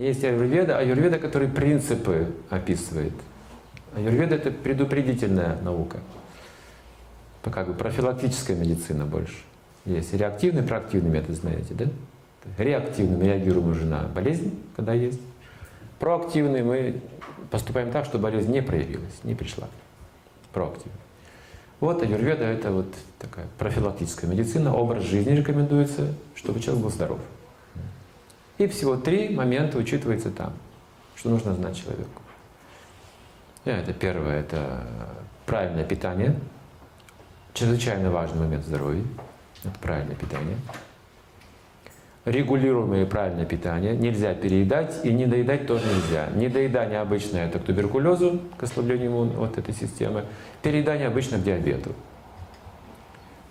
Есть аюрведа, аюрведа, который принципы описывает. Аюрведа – это предупредительная наука. Как бы профилактическая медицина больше. Есть реактивный, проактивный метод, знаете, да? Реактивный мы реагируем уже на болезнь, когда есть. Проактивный мы поступаем так, что болезнь не проявилась, не пришла. Проактивный. Вот аюрведа – это вот такая профилактическая медицина, образ жизни рекомендуется, чтобы человек был здоров. И всего три момента учитывается там, что нужно знать человеку. Это первое – это правильное питание. Чрезвычайно важный момент здоровья – это правильное питание. Регулируемое правильное питание. Нельзя переедать и не доедать тоже нельзя. Недоедание обычное – это к туберкулезу, к ослаблению вот этой системы. Переедание обычно к диабету.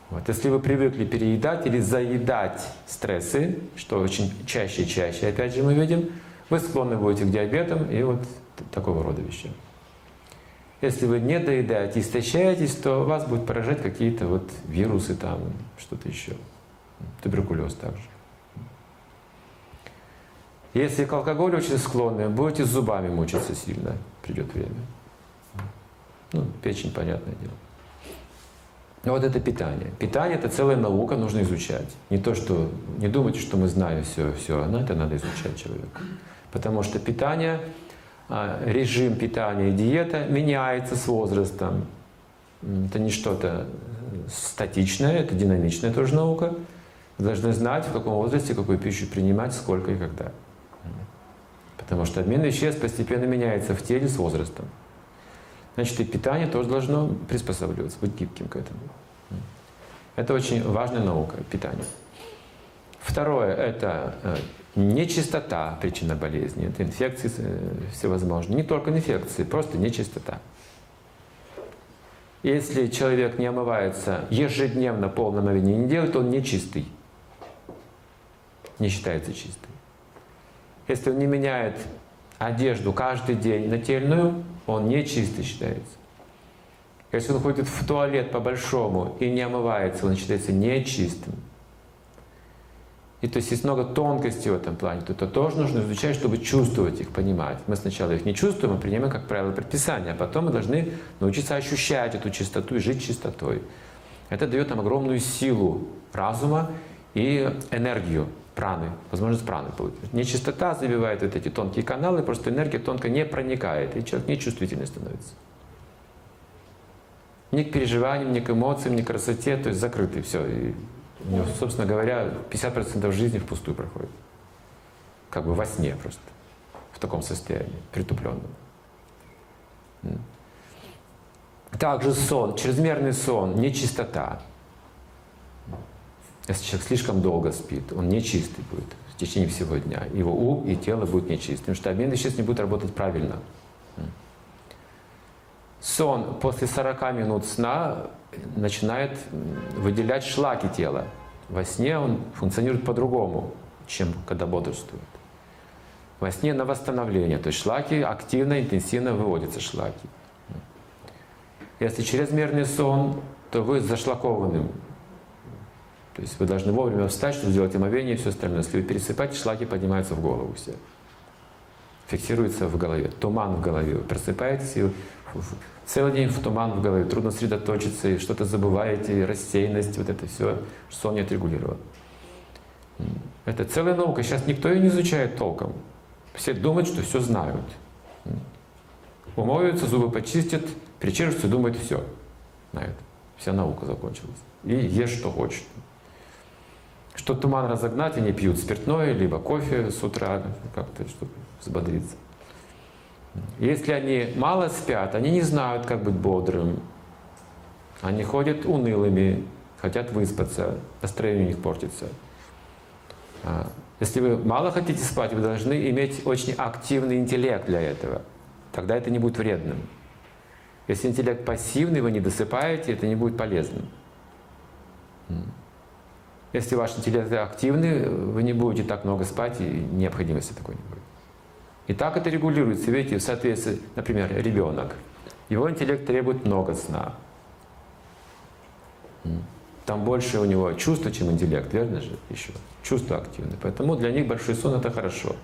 Вот. Если вы привыкли переедать или заедать стрессы, что очень чаще и чаще, опять же мы видим, вы склонны будете к диабетам и вот такого рода вещам. Если вы не доедаете, истощаетесь, то вас будут поражать какие-то вот вирусы там, что-то еще. Туберкулез также. Если к алкоголю очень склонны, будете зубами мучиться сильно, придет время. Ну, печень, понятное дело. Но вот это питание. Питание – это целая наука, нужно изучать. Не то, что не думайте, что мы знаем все, все, но это надо изучать человеку. Потому что питание, а, режим питания и диета меняется с возрастом. Это не что-то статичное, это динамичная тоже наука. Вы должны знать, в каком возрасте какую пищу принимать, сколько и когда. Потому что обмен веществ постепенно меняется в теле с возрастом. Значит, и питание тоже должно приспосабливаться, быть гибким к этому. Это очень важная наука, питание. Второе – это э, нечистота причина болезни. Это инфекции э, всевозможные. Не только инфекции, просто нечистота. Если человек не омывается ежедневно полном омовении не делает, он нечистый. Не считается чистым. Если он не меняет одежду каждый день нательную, он нечистый считается. Если он ходит в туалет по-большому и не омывается, он считается нечистым. И то есть есть много тонкостей в этом плане, то это тоже нужно изучать, чтобы чувствовать их, понимать. Мы сначала их не чувствуем, мы принимаем как правило предписания, а потом мы должны научиться ощущать эту чистоту и жить чистотой. Это дает нам огромную силу разума и энергию праны, возможность праны получить. Нечистота забивает вот эти тонкие каналы, просто энергия тонко не проникает, и человек нечувствительный становится. Ни к переживаниям, ни к эмоциям, ни к красоте, то есть закрытый, все. И у него, собственно говоря, 50% жизни впустую проходит. Как бы во сне просто, в таком состоянии, притупленном. Также сон, чрезмерный сон, нечистота. Если человек слишком долго спит, он нечистый будет в течение всего дня. Его ум и тело будут нечистым, потому что обмен веществ не будет работать правильно. Сон после 40 минут сна начинает выделять шлаки тела. Во сне он функционирует по-другому, чем когда бодрствует. Во сне на восстановление, то есть шлаки активно, интенсивно выводятся шлаки. Если чрезмерный сон, то вы зашлакованным то есть вы должны вовремя встать, чтобы сделать омовение и все остальное. Если вы пересыпаете, шлаки поднимаются в голову все. Фиксируется в голове. Туман в голове. Вы просыпаетесь и целый день в туман в голове. Трудно сосредоточиться, и что-то забываете, и рассеянность, вот это все, сон не отрегулирован. Это целая наука. Сейчас никто ее не изучает толком. Все думают, что все знают. Умоются, зубы почистят, причешутся, думают, все. Знают. Вся наука закончилась. И ешь, что хочешь что туман разогнать, они пьют спиртное, либо кофе с утра, как-то, чтобы взбодриться. Если они мало спят, они не знают, как быть бодрым. Они ходят унылыми, хотят выспаться, настроение у них портится. А, если вы мало хотите спать, вы должны иметь очень активный интеллект для этого. Тогда это не будет вредным. Если интеллект пассивный, вы не досыпаете, это не будет полезным. Если ваш интеллект активный, вы не будете так много спать, и необходимости такой не будет. И так это регулируется, видите, в соответствии, например, ребенок. Его интеллект требует много сна. Там больше у него чувства, чем интеллект, верно же? Еще чувства активны. Поэтому для них большой сон это хорошо.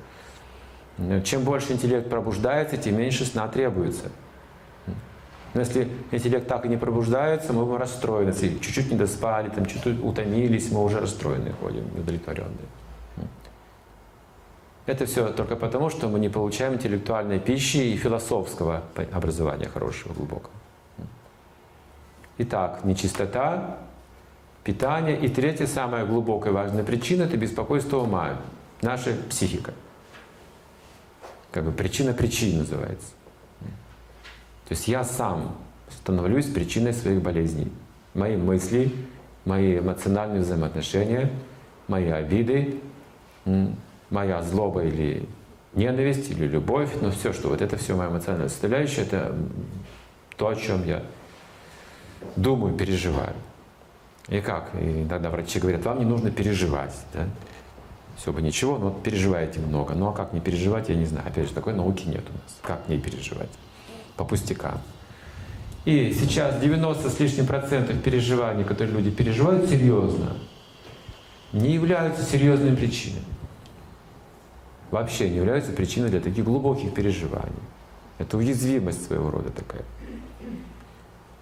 Чем больше интеллект пробуждается, тем меньше сна требуется. Но если интеллект так и не пробуждается, мы будем расстроены. Если чуть-чуть не доспали, там, чуть-чуть утомились, мы уже расстроенные ходим, неудовлетворенные. Это все только потому, что мы не получаем интеллектуальной пищи и философского образования хорошего, глубокого. Итак, нечистота, питание. И третья, самая глубокая важная причина – это беспокойство ума, наша психика. Как бы причина причин называется. То есть я сам становлюсь причиной своих болезней. Мои мысли, мои эмоциональные взаимоотношения, мои обиды, моя злоба или ненависть, или любовь, но все, что вот это все моя эмоциональная составляющая, это то, о чем я думаю, переживаю. И как? И иногда врачи говорят, вам не нужно переживать. Да? Все бы ничего, но вот переживаете много. Ну а как не переживать, я не знаю. Опять же, такой науки нет у нас. Как не переживать? По пустякам. И сейчас 90 с лишним процентов переживаний, которые люди переживают серьезно, не являются серьезными причинами. Вообще не являются причиной для таких глубоких переживаний. Это уязвимость своего рода такая.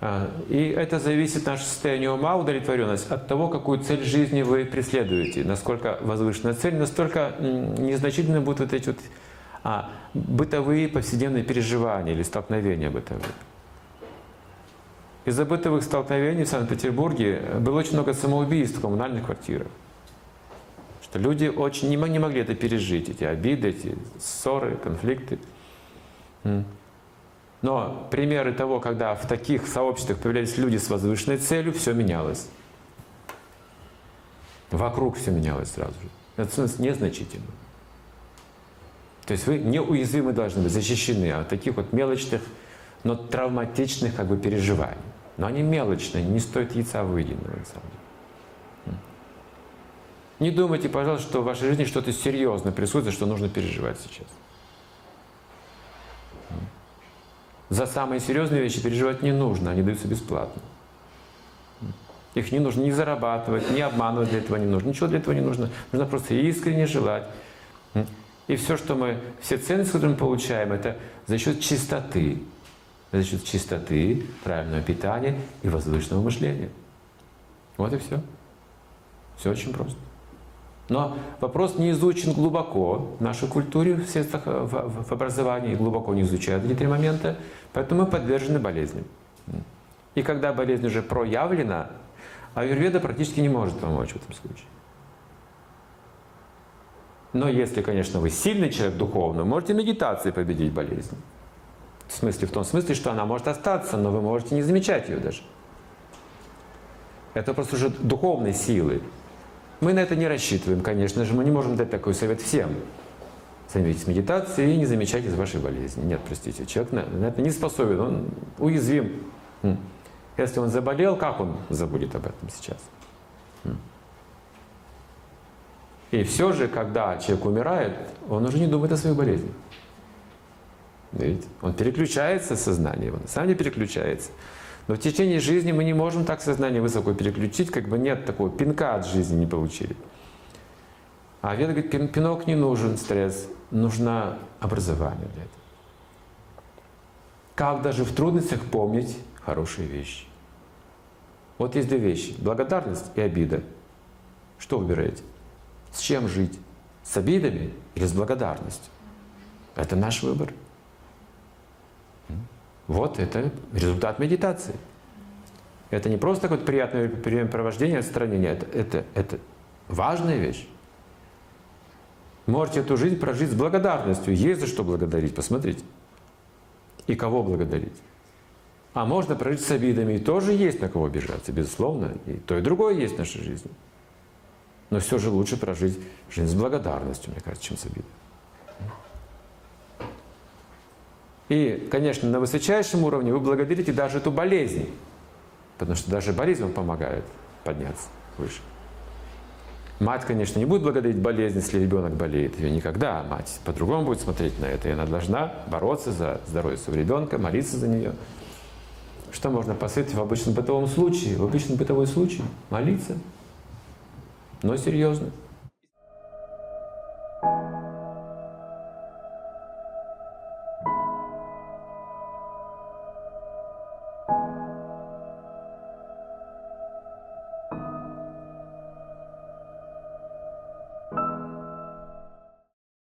А, и это зависит наше состояние ума, удовлетворенность от того, какую цель жизни вы преследуете. Насколько возвышенная цель, настолько незначительны будут вот эти вот а, бытовые повседневные переживания или столкновения бытовые. Из-за бытовых столкновений в Санкт-Петербурге было очень много самоубийств в коммунальных квартирах. Что люди очень не могли это пережить, эти обиды, эти ссоры, конфликты. Но примеры того, когда в таких сообществах появлялись люди с возвышенной целью, все менялось. Вокруг все менялось сразу же. Это незначительно. То есть вы неуязвимы должны быть, защищены от таких вот мелочных, но травматичных как бы переживаний. Но они мелочные, не стоят яйца выеденного, на самом деле. Не думайте, пожалуйста, что в вашей жизни что-то серьезное присутствует, что нужно переживать сейчас. За самые серьезные вещи переживать не нужно, они даются бесплатно. Их не нужно ни зарабатывать, ни обманывать для этого не нужно. Ничего для этого не нужно. Нужно просто искренне желать. И все, что мы, все ценности, которые мы получаем, это за счет чистоты. За счет чистоты, правильного питания и воздушного мышления. Вот и все. Все очень просто. Но вопрос не изучен глубоко в нашей культуре, в средствах э, в, в образовании, глубоко не изучают эти три момента, поэтому мы подвержены болезням. И когда болезнь уже проявлена, аюрведа практически не может помочь в этом случае. Но если, конечно, вы сильный человек духовно, можете медитацией победить болезнь. В смысле, в том смысле, что она может остаться, но вы можете не замечать ее даже. Это просто уже духовной силы. Мы на это не рассчитываем, конечно же, мы не можем дать такой совет всем. Займитесь медитацией и не замечайте вашей болезни. Нет, простите, человек на, на это не способен, он уязвим. Если он заболел, как он забудет об этом сейчас? И все же, когда человек умирает, он уже не думает о своей болезни. Видите? Он переключается сознание, он сам не переключается. Но в течение жизни мы не можем так сознание высоко переключить, как бы нет такого пинка от жизни не получили. А Веда говорит, пинок не нужен, стресс, нужно образование для этого. Как даже в трудностях помнить хорошие вещи. Вот есть две вещи. Благодарность и обида. Что выбираете? С чем жить? С обидами или с благодарностью? Это наш выбор. Вот это результат медитации. Это не просто такое приятное времяпровождение, отстранение. Это, это, это важная вещь. Можете эту жизнь прожить с благодарностью. Есть за что благодарить, посмотрите. И кого благодарить. А можно прожить с обидами. И тоже есть на кого обижаться, безусловно. И то, и другое есть в нашей жизни. Но все же лучше прожить жизнь с благодарностью, мне кажется, чем с обидой. И, конечно, на высочайшем уровне вы благодарите даже эту болезнь, потому что даже болезнь вам помогает подняться выше. Мать, конечно, не будет благодарить болезнь, если ребенок болеет. Ее никогда. Мать по-другому будет смотреть на это. И она должна бороться за здоровье своего ребенка, молиться за нее. Что можно посоветовать в обычном бытовом случае? В обычном бытовой случае молиться. Но серьезно.